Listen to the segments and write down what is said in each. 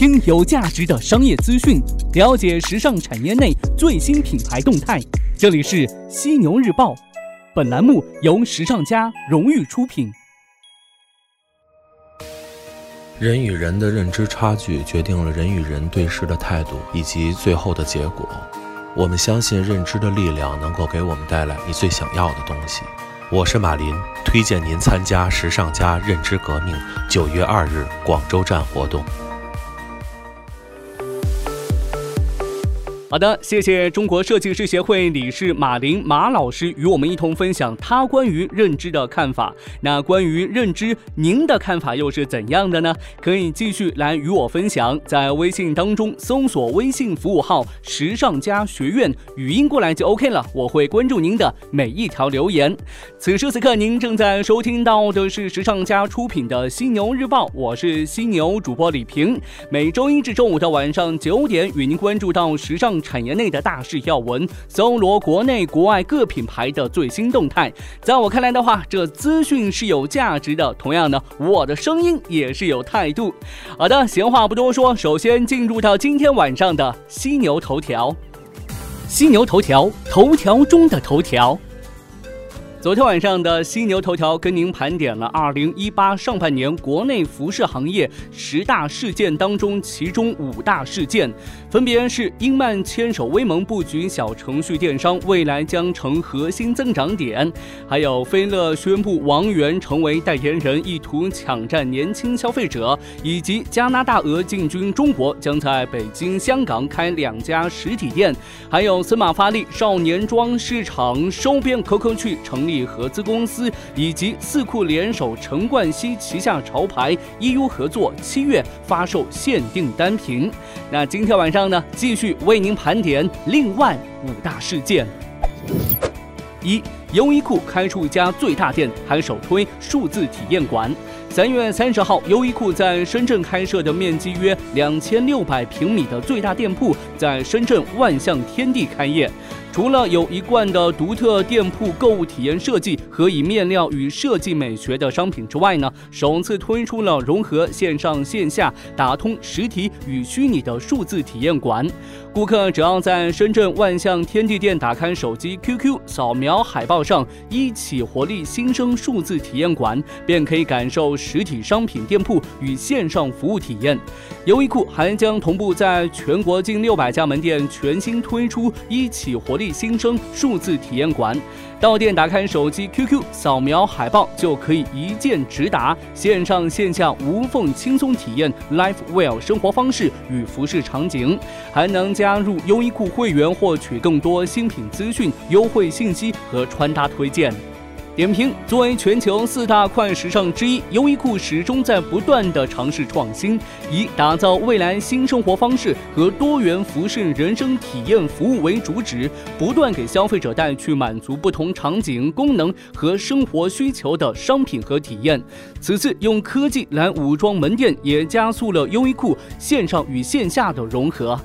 听有价值的商业资讯，了解时尚产业内最新品牌动态。这里是犀牛日报，本栏目由时尚家荣誉出品。人与人的认知差距，决定了人与人对事的态度以及最后的结果。我们相信认知的力量能够给我们带来你最想要的东西。我是马林，推荐您参加时尚家认知革命九月二日广州站活动。好的，谢谢中国设计师协会理事马林马老师与我们一同分享他关于认知的看法。那关于认知，您的看法又是怎样的呢？可以继续来与我分享，在微信当中搜索微信服务号“时尚家学院”，语音过来就 OK 了。我会关注您的每一条留言。此时此刻，您正在收听到的是时尚家出品的《犀牛日报》，我是犀牛主播李平。每周一至周五的晚上九点，与您关注到时尚。产业内的大事要闻，搜罗国内国外各品牌的最新动态。在我看来的话，这资讯是有价值的。同样呢，我的声音也是有态度。好的，闲话不多说，首先进入到今天晚上的犀牛头条。犀牛头条，头条中的头条。昨天晚上的犀牛头条跟您盘点了二零一八上半年国内服饰行业十大事件当中，其中五大事件分别是英曼牵手威盟布局小程序电商，未来将成核心增长点；还有飞乐宣布王源成为代言人，意图抢占年轻消费者；以及加拿大鹅进军中国，将在北京、香港开两家实体店；还有森马发力少年装市场，收编 COCO 去成立。合资公司以及四库联手陈冠希旗下潮牌 EU 合作，七月发售限定单品。那今天晚上呢，继续为您盘点另外五大事件。一，优衣库开出一家最大店，还首推数字体验馆。三月三十号，优衣库在深圳开设的面积约两千六百平米的最大店铺，在深圳万象天地开业。除了有一贯的独特店铺购物体验设计和以面料与设计美学的商品之外呢，首次推出了融合线上线下、打通实体与虚拟的数字体验馆。顾客只要在深圳万象天地店打开手机 QQ，扫描海报上“一起活力新生数字体验馆”，便可以感受实体商品店铺与线上服务体验。优衣库还将同步在全国近六百家门店全新推出“一起活力新生”数字体验馆。到店打开手机 QQ，扫描海报就可以一键直达，线上线下无缝轻松体验 Life Well 生活方式与服饰场景，还能加入优衣库会员，获取更多新品资讯、优惠信息和穿搭推荐。点评：作为全球四大快时尚之一，优衣库始终在不断的尝试创新，以打造未来新生活方式和多元服饰人生体验服务为主旨，不断给消费者带去满足不同场景、功能和生活需求的商品和体验。此次用科技来武装门店，也加速了优衣库线上与线下的融合。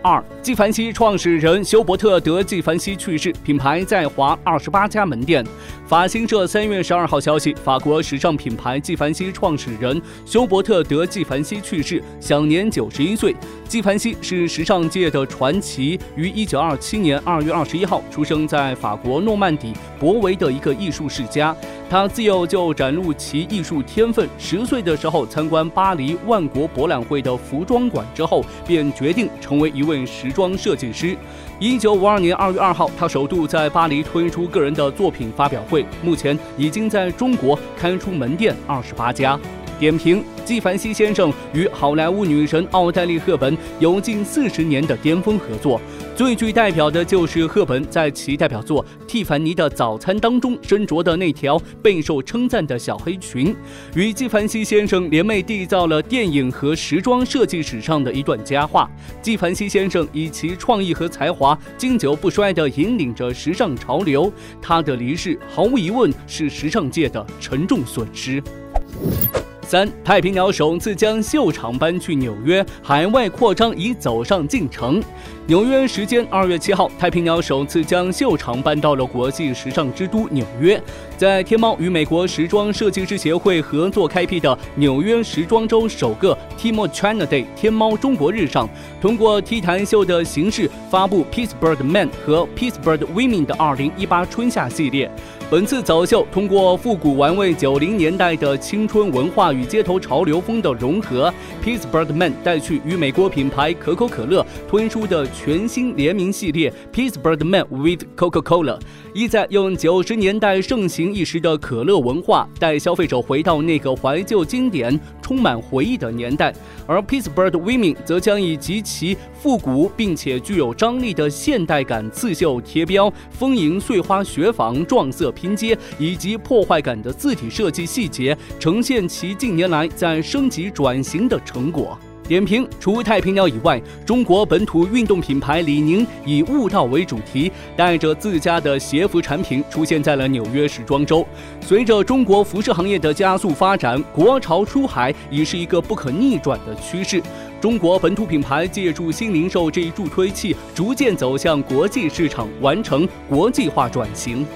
二，纪梵希创始人休伯特·德·纪梵希去世，品牌在华二十八家门店。法新社三月十二号消息，法国时尚品牌纪梵希创始人休伯特·德·纪梵希去世，享年九十一岁。纪梵希是时尚界的传奇，于一九二七年二月二十一号出生在法国诺曼底博维的一个艺术世家。他自幼就展露其艺术天分，十岁的时候参观巴黎万国博览会的服装馆之后，便决定成为一位问时装设计师。一九五二年二月二号，他首度在巴黎推出个人的作品发表会，目前已经在中国开出门店二十八家。点评：纪梵希先生与好莱坞女神奥黛丽·赫本有近四十年的巅峰合作，最具代表的就是赫本在其代表作《蒂凡尼的早餐》当中身着的那条备受称赞的小黑裙，与纪梵希先生联袂缔造了电影和时装设计史上的一段佳话。纪梵希先生以其创意和才华经久不衰地引领着时尚潮流，他的离世毫无疑问是时尚界的沉重损失。三，太平鸟首次将秀场搬去纽约，海外扩张已走上进程。纽约时间二月七号，太平鸟首次将秀场搬到了国际时尚之都纽约，在天猫与美国时装设计师协会合作开辟的纽约时装周首个 Tmall China Day 天猫中国日上，通过 T 台秀的形式发布 Pittsburgh Men 和 Pittsburgh Women 的二零一八春夏系列。本次走秀通过复古玩味九零年代的青春文化与街头潮流风的融合，Pittsburgh Man 带去与美国品牌可口可乐推出的全新联名系列 Pittsburgh Man with Coca-Cola，意在用九十年代盛行一时的可乐文化带消费者回到那个怀旧经典、充满回忆的年代，而 Pittsburgh Women 则将以极其复古并且具有张力的现代感刺绣贴标、丰盈碎花雪纺撞色。拼接以及破坏感的字体设计细节，呈现其近年来在升级转型的成果。点评：除太平鸟以外，中国本土运动品牌李宁以悟道为主题，带着自家的鞋服产品出现在了纽约时装周。随着中国服饰行业的加速发展，国潮出海已是一个不可逆转的趋势。中国本土品牌借助新零售这一助推器，逐渐走向国际市场，完成国际化转型。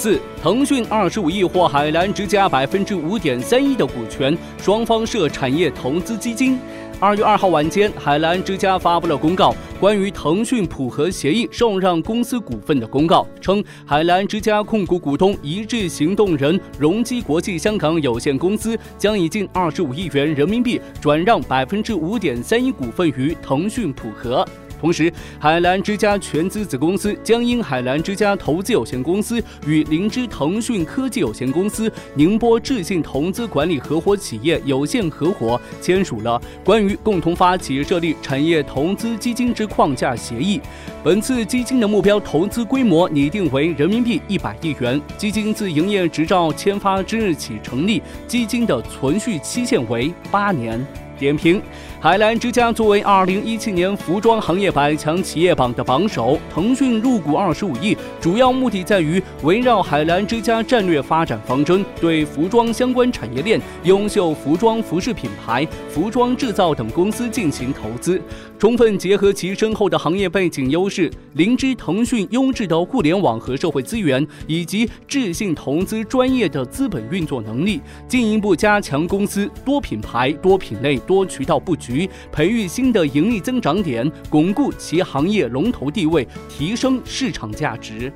四，腾讯二十五亿获海澜之家百分之五点三一的股权，双方设产业投资基金。二月二号晚间，海澜之家发布了公告，关于腾讯普和协议受让公司股份的公告，称海澜之家控股股东一致行动人荣基国际香港有限公司将以近二十五亿元人民币转让百分之五点三一股份于腾讯普和。同时，海澜之家全资子公司将因海澜之家投资有限公司与灵芝腾讯科技有限公司、宁波智信投资管理合伙企业有限合伙签署了关于共同发起设立产业投资基金之框架协议。本次基金的目标投资规模拟定为人民币一百亿元，基金自营业执照签发之日起成立，基金的存续期限为八年。点评：海澜之家作为二零一七年服装行业百强企业榜的榜首，腾讯入股二十五亿，主要目的在于围绕海澜之家战略发展方针，对服装相关产业链、优秀服装服饰品牌、服装制造等公司进行投资，充分结合其深厚的行业背景优势、灵芝腾讯优质的互联网和社会资源，以及智信投资专业的资本运作能力，进一步加强公司多品牌、多品类。多渠道布局，培育新的盈利增长点，巩固其行业龙头地位，提升市场价值。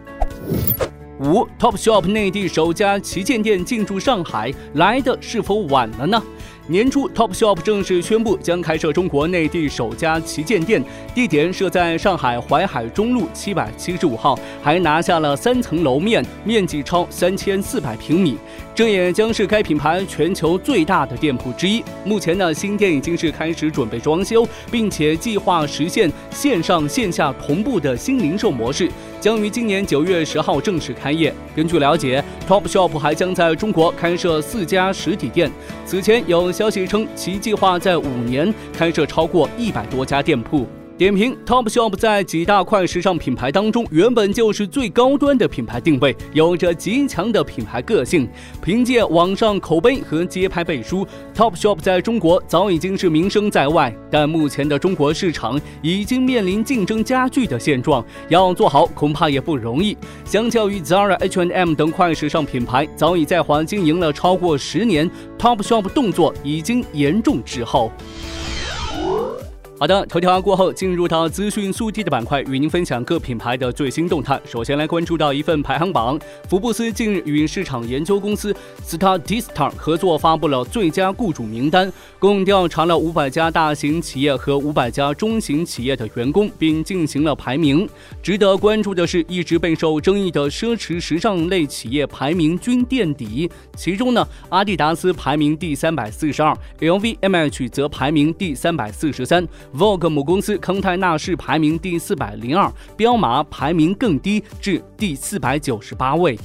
五，Topshop 内地首家旗舰店进驻上海，来的是否晚了呢？年初，Topshop 正式宣布将开设中国内地首家旗舰店，地点设在上海淮海中路七百七十五号，还拿下了三层楼面，面积超三千四百平米。这也将是该品牌全球最大的店铺之一。目前呢，新店已经是开始准备装修，并且计划实现线上线下同步的新零售模式，将于今年九月十号正式开业。根据了解，Topshop 还将在中国开设四家实体店。此前有消息称，其计划在五年开设超过一百多家店铺。点评：Topshop 在几大快时尚品牌当中，原本就是最高端的品牌定位，有着极强的品牌个性。凭借网上口碑和街拍背书，Topshop 在中国早已经是名声在外。但目前的中国市场已经面临竞争加剧的现状，要做好恐怕也不容易。相较于 Zara、H&M 等快时尚品牌，早已在华经营了超过十年，Topshop 动作已经严重滞后。好的，头条过后，进入到资讯速递的板块，与您分享各品牌的最新动态。首先来关注到一份排行榜，福布斯近日与市场研究公司 Statista 合作发布了最佳雇主名单，共调查了五百家大型企业和五百家中型企业的员工，并进行了排名。值得关注的是，一直备受争议的奢侈时尚类企业排名均垫底，其中呢，阿迪达斯排名第三百四十二，LVMH 则排名第三百四十三。Vogue 母公司康泰纳仕排名第四百零二，彪马排名更低，至第四百九十八位。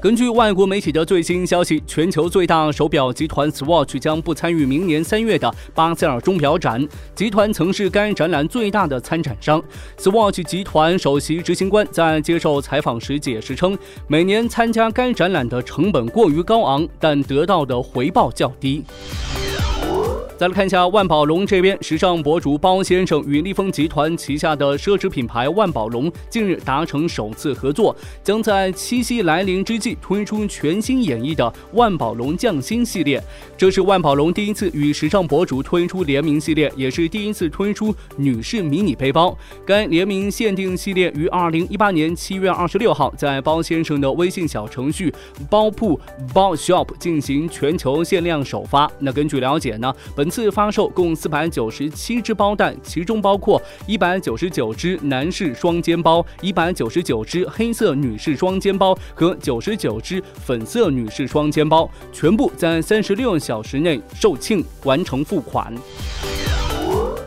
根据外国媒体的最新消息，全球最大手表集团 Swatch 将不参与明年三月的巴塞尔钟表展。集团曾是该展览最大的参展商。Swatch 集团首席执行官在接受采访时解释称，每年参加该展览的成本过于高昂，但得到的回报较低。再来看一下万宝龙这边，时尚博主包先生与立丰集团旗下的奢侈品牌万宝龙近日达成首次合作，将在七夕来临之际推出全新演绎的万宝龙匠心系列。这是万宝龙第一次与时尚博主推出联名系列，也是第一次推出女士迷你背包。该联名限定系列于二零一八年七月二十六号在包先生的微信小程序包铺包 shop 进行全球限量首发。那根据了解呢，本本次发售共四百九十七只包袋，其中包括一百九十九只男士双肩包、一百九十九只黑色女士双肩包和九十九只粉色女士双肩包，全部在三十六小时内售罄，完成付款。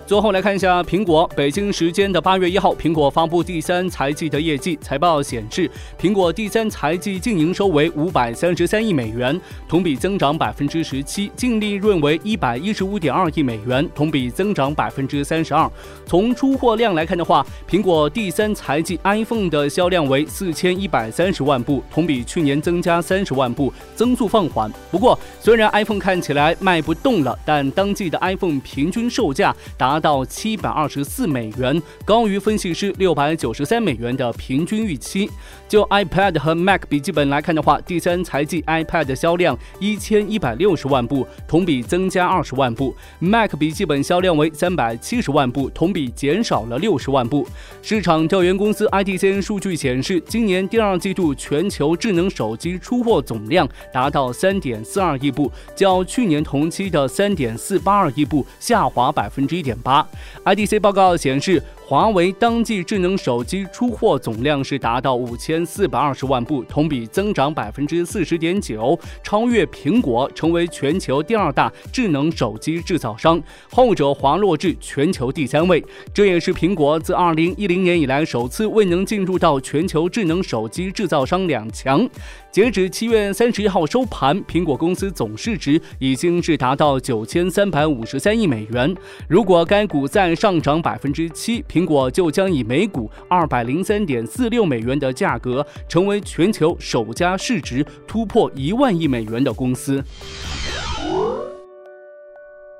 最后来看一下苹果。北京时间的八月一号，苹果发布第三财季的业绩。财报显示，苹果第三财季净营收为五百三十三亿美元，同比增长百分之十七；净利润为一百一十五点二亿美元，同比增长百分之三十二。从出货量来看的话，苹果第三财季 iPhone 的销量为四千一百三十万部，同比去年增加三十万部，增速放缓。不过，虽然 iPhone 看起来卖不动了，但当季的 iPhone 平均售价达。达到七百二十四美元，高于分析师六百九十三美元的平均预期。就 iPad 和 Mac 笔记本来看的话，第三财季 iPad 销量一千一百六十万部，同比增加二十万部；Mac 笔记本销量为三百七十万部，同比减少了六十万部。市场调研公司 IDC 数据显示，今年第二季度全球智能手机出货总量达到三点四二亿部，较去年同期的三点四八二亿部下滑百分之一点。八，IDC 报告显示。华为当季智能手机出货总量是达到五千四百二十万部，同比增长百分之四十点九，超越苹果，成为全球第二大智能手机制造商，后者滑落至全球第三位。这也是苹果自二零一零年以来首次未能进入到全球智能手机制造商两强。截止七月三十一号收盘，苹果公司总市值已经是达到九千三百五十三亿美元。如果该该股再上涨百分之七，苹果就将以每股二百零三点四六美元的价格，成为全球首家市值突破一万亿美元的公司。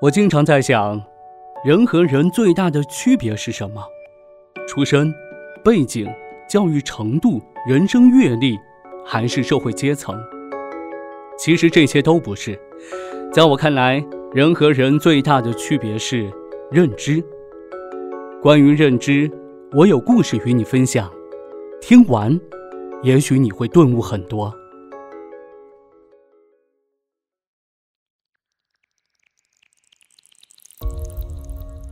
我经常在想，人和人最大的区别是什么？出身、背景、教育程度、人生阅历，还是社会阶层？其实这些都不是。在我看来，人和人最大的区别是认知。关于认知，我有故事与你分享。听完，也许你会顿悟很多。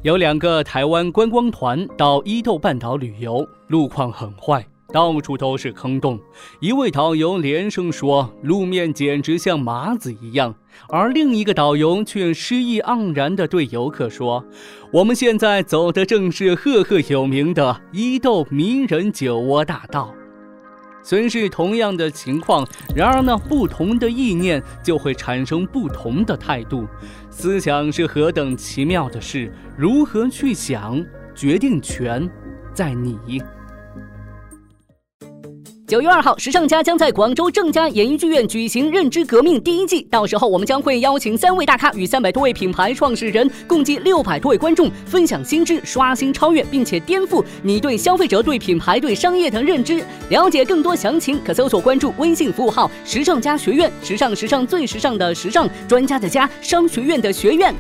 有两个台湾观光团到伊豆半岛旅游，路况很坏，到处都是坑洞。一位导游连声说，路面简直像麻子一样。而另一个导游却诗意盎然地对游客说：“我们现在走的正是赫赫有名的伊豆迷人酒窝大道。”虽是同样的情况，然而呢，不同的意念就会产生不同的态度。思想是何等奇妙的事，如何去想，决定权在你。九月二号，时尚家将在广州正佳演艺剧院举行《认知革命》第一季，到时候我们将会邀请三位大咖与三百多位品牌创始人，共计六百多位观众分享新知，刷新、超越，并且颠覆你对消费者、对品牌、对商业的认知。了解更多详情，可搜索关注微信服务号“时尚家学院”，时尚时尚最时尚的时尚专家的家，商学院的学院。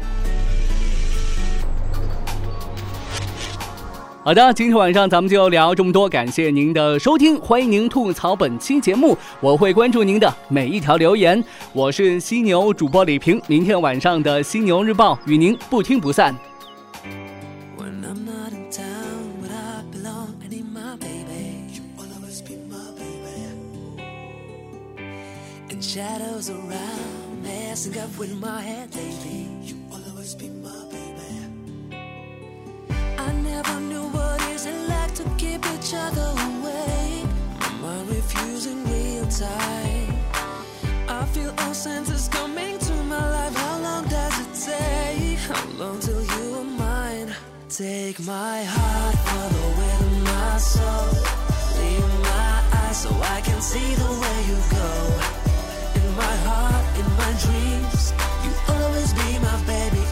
好的，今天晚上咱们就聊这么多，感谢您的收听，欢迎您吐槽本期节目，我会关注您的每一条留言。我是犀牛主播李平，明天晚上的犀牛日报与您不听不散。each other away. My I feel all senses coming to my life. How long does it take? How long till you are mine? Take my heart, follow with my soul. Leave my eyes so I can see the way you go. In my heart, in my dreams, you'll always be my baby.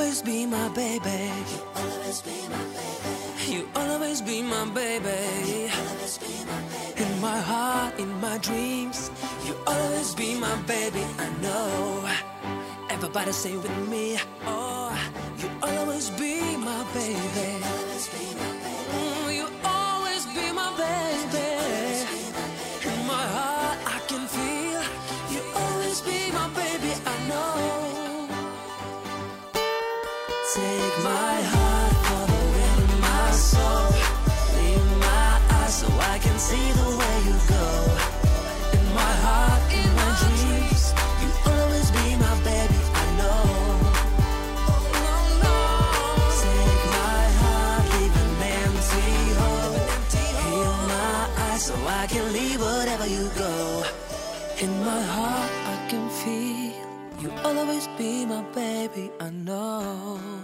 always be my baby. You always be my baby. You always be my baby. In my heart, in my dreams, you always be my baby. I know. Everybody say with me, oh, you always be my baby. be my baby, I know.